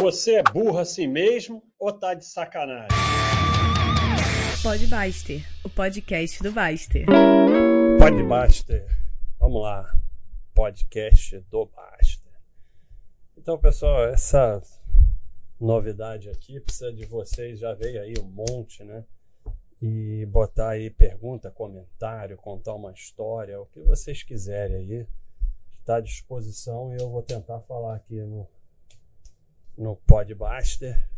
Você é burro assim mesmo ou tá de sacanagem? Pode Baster, o podcast do Baster. Pode Baster. Vamos lá. Podcast do Baster. Então, pessoal, essa novidade aqui precisa de vocês. Já veio aí um monte, né? E botar aí pergunta, comentário, contar uma história, o que vocês quiserem aí. Está à disposição e eu vou tentar falar aqui no no Podbuster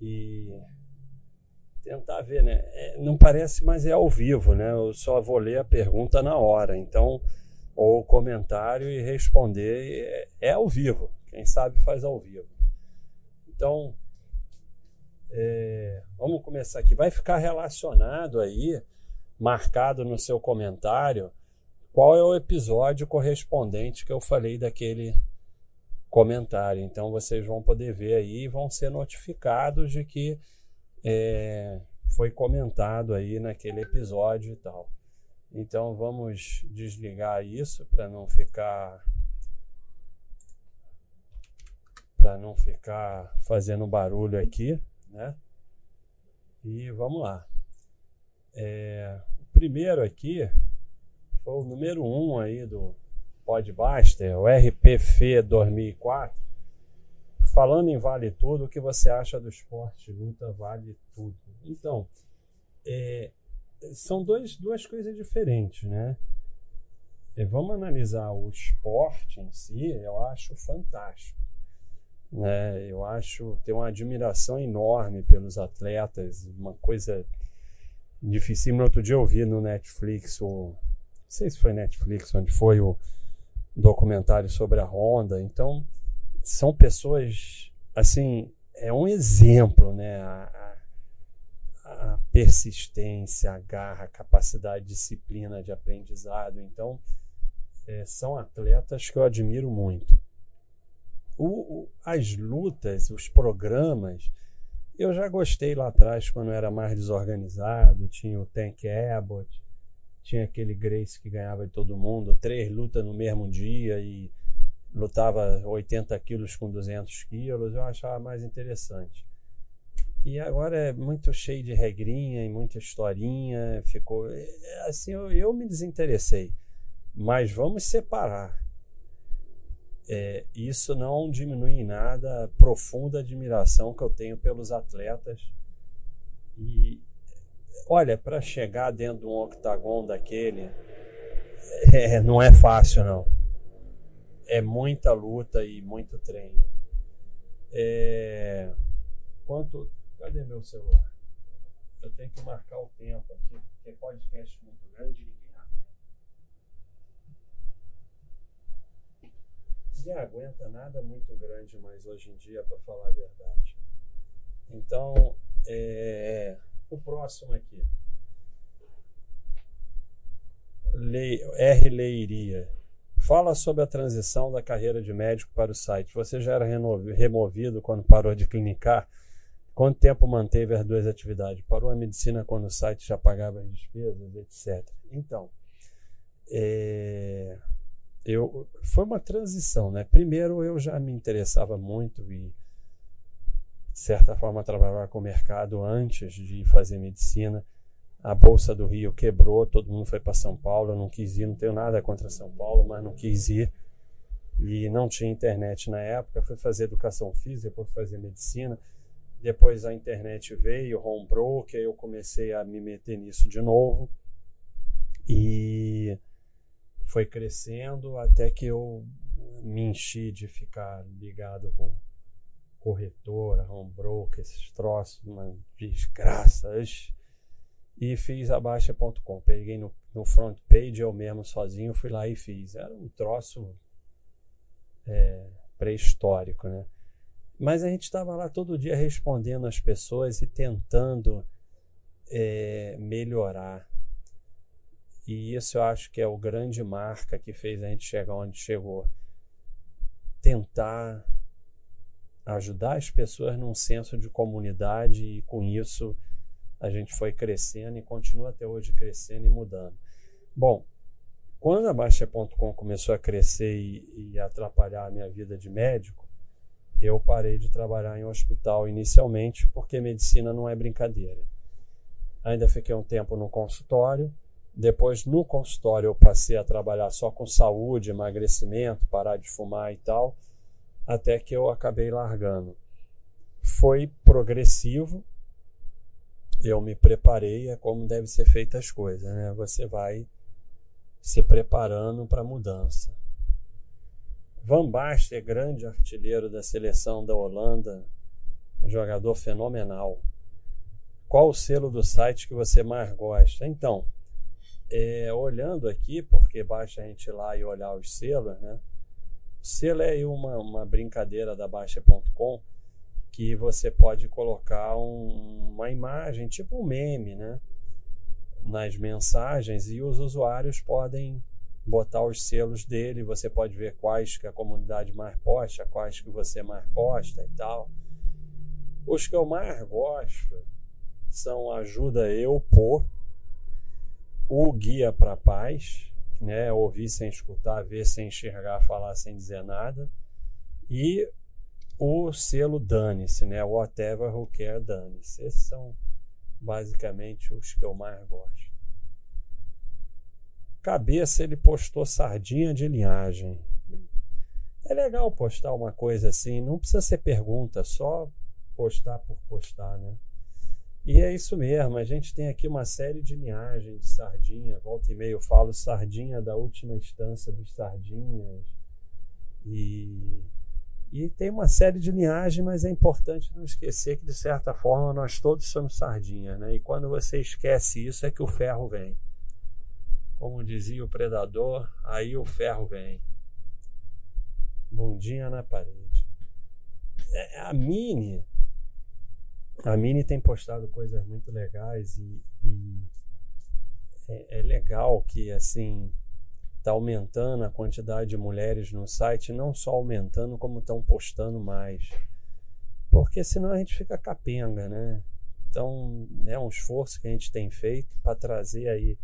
e tentar ver, né? É, não parece, mas é ao vivo, né? Eu só vou ler a pergunta na hora, então ou comentário e responder é, é ao vivo. Quem sabe faz ao vivo. Então, é, vamos começar aqui. Vai ficar relacionado aí, marcado no seu comentário, qual é o episódio correspondente que eu falei daquele comentário. Então vocês vão poder ver aí e vão ser notificados de que é, foi comentado aí naquele episódio e tal. Então vamos desligar isso para não ficar para não ficar fazendo barulho aqui, né? E vamos lá. É, o primeiro aqui foi o número um aí do Podbuster, o RPF 2004, falando em Vale Tudo, o que você acha do esporte luta Vale Tudo? Então, é, são dois, duas coisas diferentes, né? É, vamos analisar o esporte em si, eu acho fantástico. Né? Eu acho, tenho uma admiração enorme pelos atletas, uma coisa dificílima. Outro dia eu vi no Netflix, o, não sei se foi Netflix, onde foi o documentário sobre a Honda. Então, são pessoas, assim, é um exemplo, né? A, a, a persistência, a garra, a capacidade, a disciplina de aprendizado. Então, é, são atletas que eu admiro muito. O, o, as lutas, os programas, eu já gostei lá atrás, quando era mais desorganizado, tinha o Tank Abbott, tinha aquele Grace que ganhava de todo mundo, três lutas no mesmo dia e lutava 80 quilos com 200 quilos, eu achava mais interessante. E agora é muito cheio de regrinha e muita historinha, ficou é, assim, eu, eu me desinteressei. Mas vamos separar. É, isso não diminui em nada a profunda admiração que eu tenho pelos atletas e, Olha, para chegar dentro de um octagon daquele, é, não é fácil, não. É muita luta e muito treino. É... Quanto. Cadê meu celular? Eu tenho que marcar o tempo aqui, porque podcast muito grande ninguém aguenta. Ninguém aguenta nada muito grande mais hoje em dia, para falar a verdade. Então, é o próximo aqui. Le... R. Leiria. Fala sobre a transição da carreira de médico para o site. Você já era removido quando parou de clinicar? Quanto tempo manteve as duas atividades? Parou a medicina quando o site já pagava as despesas, etc. Então, é... eu... foi uma transição. Né? Primeiro, eu já me interessava muito e de certa forma, trabalhava com o mercado antes de fazer medicina. A Bolsa do Rio quebrou, todo mundo foi para São Paulo. Eu não quis ir, não tenho nada contra São Paulo, mas não quis ir. E não tinha internet na época. Fui fazer educação física, depois fazer medicina. Depois a internet veio, home broker, eu comecei a me meter nisso de novo. E foi crescendo até que eu me enchi de ficar ligado com corretora, home broker, esses troços, uma desgraça. E fiz a Baixa.com. Peguei no, no front page, eu mesmo sozinho fui lá e fiz. Era um troço é, pré-histórico, né? Mas a gente estava lá todo dia respondendo as pessoas e tentando é, melhorar. E isso eu acho que é o grande marca que fez a gente chegar onde chegou. Tentar ajudar as pessoas num senso de comunidade e com isso a gente foi crescendo e continua até hoje crescendo e mudando. Bom, quando a Baixa.com começou a crescer e, e atrapalhar a minha vida de médico, eu parei de trabalhar em hospital inicialmente, porque medicina não é brincadeira. Ainda fiquei um tempo no consultório. Depois, no consultório, eu passei a trabalhar só com saúde, emagrecimento, parar de fumar e tal, até que eu acabei largando. Foi progressivo, eu me preparei, é como deve ser feita as coisas, né? Você vai se preparando para a mudança. Van Basten grande artilheiro da seleção da Holanda, um jogador fenomenal. Qual o selo do site que você mais gosta? Então, é, olhando aqui, porque basta a gente ir lá e olhar os selos, né? Selo é uma, uma brincadeira da Baixa.com que você pode colocar um, uma imagem, tipo um meme, né? Nas mensagens e os usuários podem botar os selos dele, você pode ver quais que a comunidade mais posta, quais que você mais posta e tal. Os que eu mais gosto são Ajuda Eu Por, o Guia para Paz, né? Ouvir sem escutar, ver sem enxergar, falar sem dizer nada, e o selo Dane-se, né? Whatever Who Care Dane-se. Esses são basicamente os que eu mais gosto. Cabeça ele postou sardinha de linhagem. É legal postar uma coisa assim, não precisa ser pergunta, só postar por postar, né? E é isso mesmo, a gente tem aqui uma série de linhagens de sardinha, volta e meia eu falo sardinha da última instância dos sardinhas. E e tem uma série de linhagens, mas é importante não esquecer que, de certa forma, nós todos somos sardinhas, né? E quando você esquece isso, é que o ferro vem. Como dizia o predador, aí o ferro vem. Bundinha na parede. É, a Mini, a Mini tem postado coisas muito legais e, e é, é legal que, assim, está aumentando a quantidade de mulheres no site, não só aumentando, como estão postando mais. Porque senão a gente fica capenga, né? Então, é um esforço que a gente tem feito para trazer aí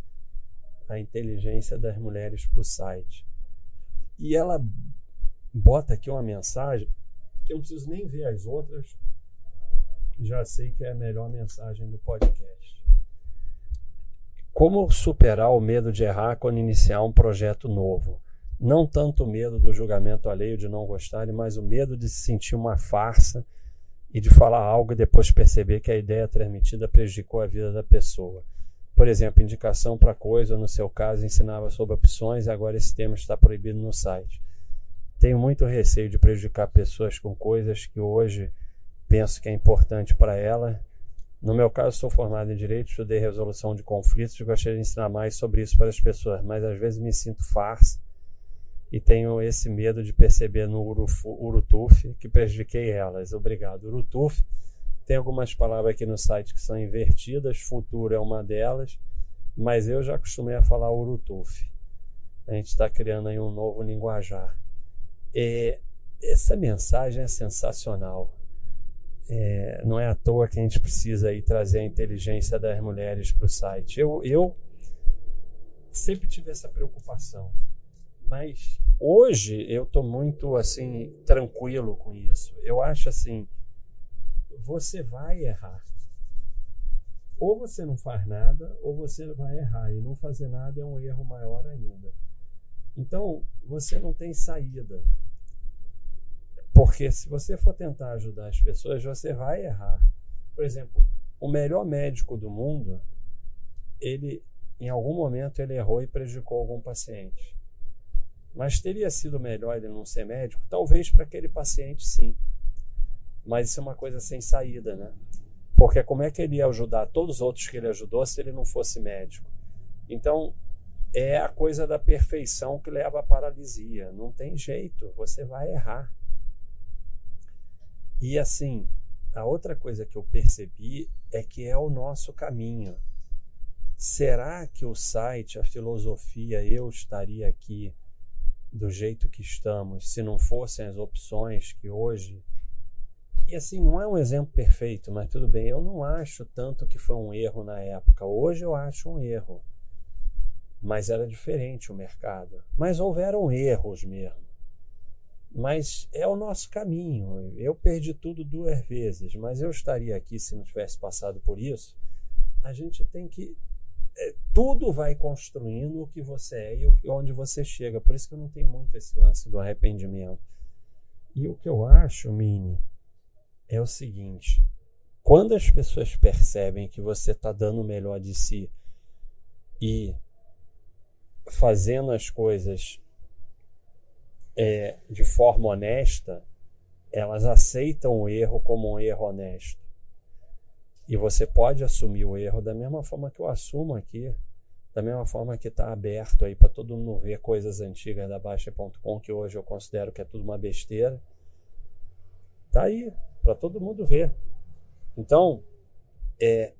a inteligência das mulheres para o site. E ela bota aqui uma mensagem que eu não preciso nem ver as outras, já sei que é a melhor mensagem do podcast. Como superar o medo de errar quando iniciar um projeto novo? Não tanto o medo do julgamento alheio de não gostarem, mas o medo de se sentir uma farsa e de falar algo e depois perceber que a ideia transmitida prejudicou a vida da pessoa. Por exemplo, indicação para coisa, no seu caso, ensinava sobre opções e agora esse tema está proibido no site. Tenho muito receio de prejudicar pessoas com coisas que hoje penso que é importante para ela no meu caso, sou formado em Direito, estudei resolução de conflitos e gostaria de ensinar mais sobre isso para as pessoas, mas às vezes me sinto farsa e tenho esse medo de perceber no Urutuf que prejudiquei elas. Obrigado. Urutuf tem algumas palavras aqui no site que são invertidas, futuro é uma delas, mas eu já acostumei a falar Urutuf. A gente está criando aí um novo linguajar. E essa mensagem é sensacional. É, não é à toa que a gente precisa aí trazer a inteligência das mulheres para o site. Eu, eu sempre tive essa preocupação, mas hoje eu estou muito assim tranquilo com isso. Eu acho assim, você vai errar. Ou você não faz nada, ou você vai errar. E não fazer nada é um erro maior ainda. Então, você não tem saída. Porque se você for tentar ajudar as pessoas, você vai errar. Por exemplo, o melhor médico do mundo, ele em algum momento ele errou e prejudicou algum paciente. Mas teria sido melhor ele não ser médico? Talvez para aquele paciente sim. Mas isso é uma coisa sem saída, né? Porque como é que ele ia ajudar todos os outros que ele ajudou se ele não fosse médico? Então, é a coisa da perfeição que leva à paralisia. Não tem jeito, você vai errar. E assim, a outra coisa que eu percebi é que é o nosso caminho. Será que o site, a filosofia, eu estaria aqui do jeito que estamos se não fossem as opções que hoje. E assim, não é um exemplo perfeito, mas tudo bem. Eu não acho tanto que foi um erro na época. Hoje eu acho um erro. Mas era diferente o mercado. Mas houveram erros mesmo. Mas é o nosso caminho. Eu perdi tudo duas vezes, mas eu estaria aqui se não tivesse passado por isso. A gente tem que. É, tudo vai construindo o que você é e onde você chega. Por isso que eu não tenho muito esse lance do arrependimento. E o que eu acho, Mini, é o seguinte: quando as pessoas percebem que você está dando o melhor de si e fazendo as coisas é, de forma honesta, elas aceitam o erro como um erro honesto. E você pode assumir o erro da mesma forma que eu assumo aqui, da mesma forma que está aberto aí para todo mundo ver coisas antigas da Baixa.com, que hoje eu considero que é tudo uma besteira. Tá aí, para todo mundo ver. Então, é,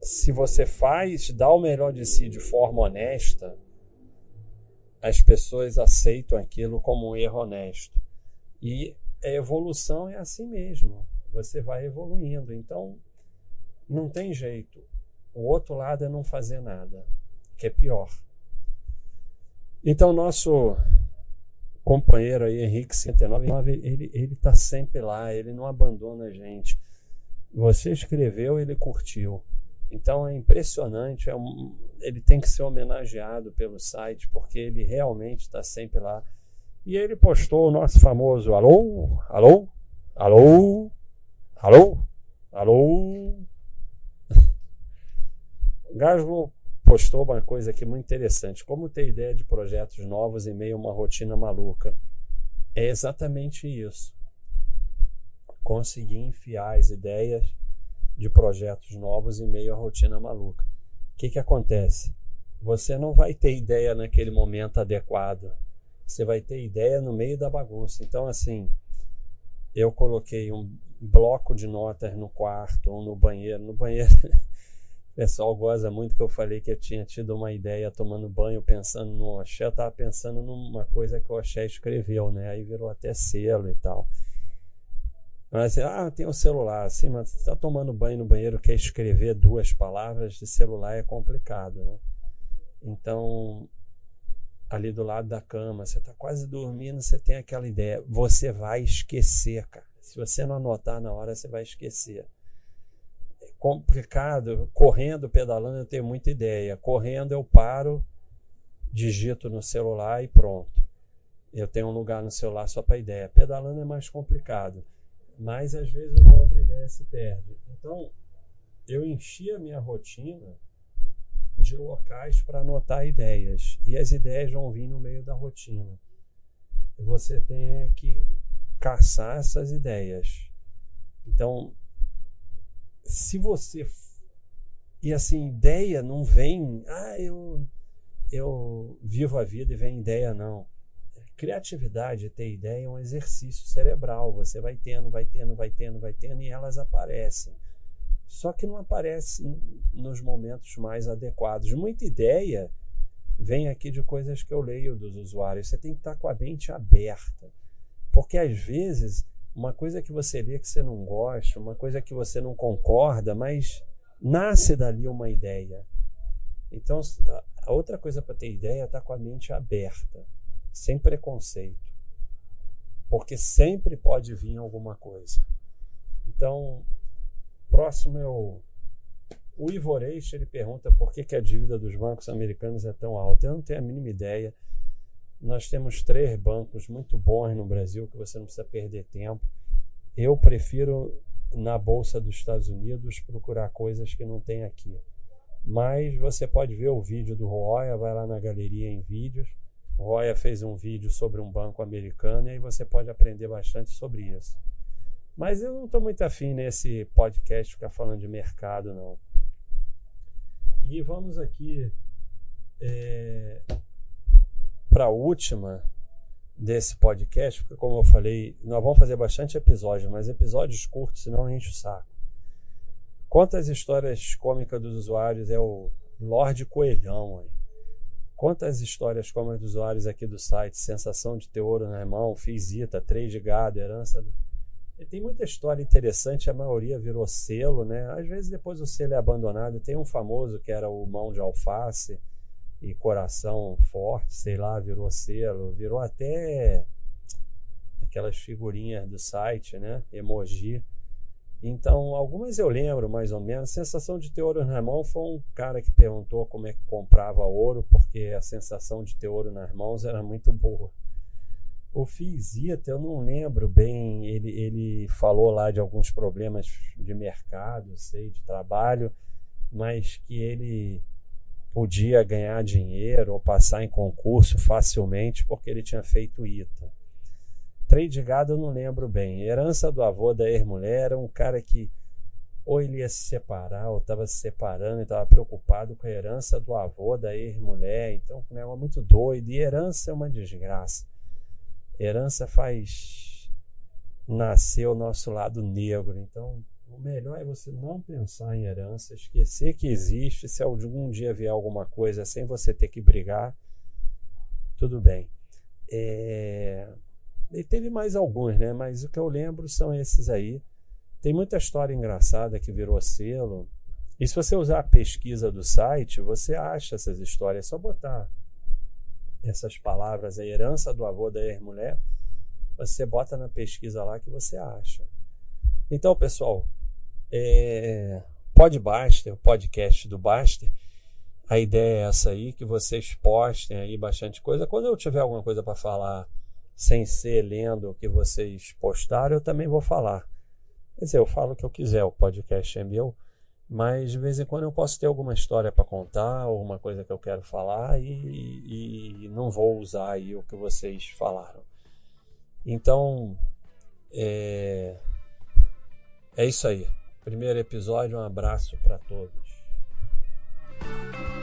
se você faz, dá o melhor de si de forma honesta, as pessoas aceitam aquilo como um erro honesto. E a evolução é assim mesmo. Você vai evoluindo. Então, não tem jeito. O outro lado é não fazer nada, que é pior. Então, nosso companheiro aí, Henrique 109, ele ele está sempre lá, ele não abandona a gente. Você escreveu, ele curtiu. Então é impressionante, é um, ele tem que ser homenageado pelo site, porque ele realmente está sempre lá. E ele postou o nosso famoso alô, alô, alô, alô, alô. Gaslo postou uma coisa aqui muito interessante. Como ter ideia de projetos novos em meio a uma rotina maluca? É exatamente isso. Conseguir enfiar as ideias de projetos novos em meio à rotina maluca. O que, que acontece? Você não vai ter ideia naquele momento adequado. Você vai ter ideia no meio da bagunça. Então, assim, eu coloquei um bloco de notas no quarto ou no banheiro. No banheiro, o pessoal goza muito que eu falei que eu tinha tido uma ideia tomando banho, pensando no Oxé. Eu estava pensando numa coisa que o Oxé escreveu, né? Aí virou até selo e tal. Mas, ah, tem o um celular. Sim, mas você está tomando banho no banheiro, quer escrever duas palavras de celular é complicado, né? Então, ali do lado da cama, você está quase dormindo, você tem aquela ideia. Você vai esquecer, cara. Se você não anotar na hora, você vai esquecer. É complicado. Correndo, pedalando, eu tenho muita ideia. Correndo, eu paro, digito no celular e pronto. Eu tenho um lugar no celular só para ideia. Pedalando é mais complicado mas às vezes uma outra ideia se perde. Então, eu enchi a minha rotina de locais para anotar ideias, e as ideias vão vir no meio da rotina. Você tem que caçar essas ideias. Então, se você e assim, ideia não vem, ah, eu eu vivo a vida e vem ideia não. Criatividade, ter ideia, é um exercício cerebral. Você vai tendo, vai tendo, vai tendo, vai tendo e elas aparecem. Só que não aparecem nos momentos mais adequados. Muita ideia vem aqui de coisas que eu leio dos usuários. Você tem que estar com a mente aberta. Porque às vezes, uma coisa que você lê que você não gosta, uma coisa que você não concorda, mas nasce dali uma ideia. Então, a outra coisa para ter ideia é estar com a mente aberta sem preconceito, porque sempre pode vir alguma coisa. Então, próximo é o, o Ivoreixo, ele pergunta por que, que a dívida dos bancos americanos é tão alta. Eu não tenho a mínima ideia. Nós temos três bancos muito bons no Brasil que você não precisa perder tempo. Eu prefiro na bolsa dos Estados Unidos procurar coisas que não tem aqui. Mas você pode ver o vídeo do Roya, vai lá na galeria em vídeos Roya fez um vídeo sobre um banco americano e aí você pode aprender bastante sobre isso. Mas eu não estou muito afim nesse podcast ficar falando de mercado, não. E vamos aqui é, para a última desse podcast, porque como eu falei, nós vamos fazer bastante episódios, mas episódios curtos, senão enche o saco. Quantas histórias cômicas dos usuários é o Lorde Coelhão aí. Quantas histórias como as dos usuários aqui do site, sensação de ter ouro na mão, visita, três de gado, herança. E tem muita história interessante, a maioria virou selo, né? Às vezes depois o selo é abandonado. Tem um famoso que era o mão de alface e coração forte, sei lá, virou selo, virou até aquelas figurinhas do site, né? Emoji. Então, algumas eu lembro mais ou menos. A sensação de ter ouro na mão foi um cara que perguntou como é que comprava ouro, porque a sensação de ter ouro nas mãos era muito boa. O Fizita, eu não lembro bem, ele, ele falou lá de alguns problemas de mercado, sei, de trabalho, mas que ele podia ganhar dinheiro ou passar em concurso facilmente porque ele tinha feito ITA. Trem de gado eu não lembro bem. Herança do avô da ex-mulher era um cara que ou ele ia se separar ou estava se separando e estava preocupado com a herança do avô da ex-mulher. Então, é um muito doido. E herança é uma desgraça. Herança faz nascer o nosso lado negro. Então, o melhor é você não pensar em herança, esquecer que existe. Se algum dia vier alguma coisa sem você ter que brigar, tudo bem. É... E teve mais alguns, né? Mas o que eu lembro são esses aí. Tem muita história engraçada que virou selo. E se você usar a pesquisa do site, você acha essas histórias. É só botar essas palavras, a herança do avô da ex-mulher, você bota na pesquisa lá que você acha. Então, pessoal, é, Podbuster, o podcast do Baster, a ideia é essa aí, que vocês postem aí bastante coisa. Quando eu tiver alguma coisa para falar sem ser lendo o que vocês postaram, eu também vou falar. Quer dizer, eu falo o que eu quiser, o podcast é meu. Mas de vez em quando eu posso ter alguma história para contar, alguma coisa que eu quero falar e, e, não vou usar aí o que vocês falaram. Então, é, é isso aí. Primeiro episódio, um abraço para todos.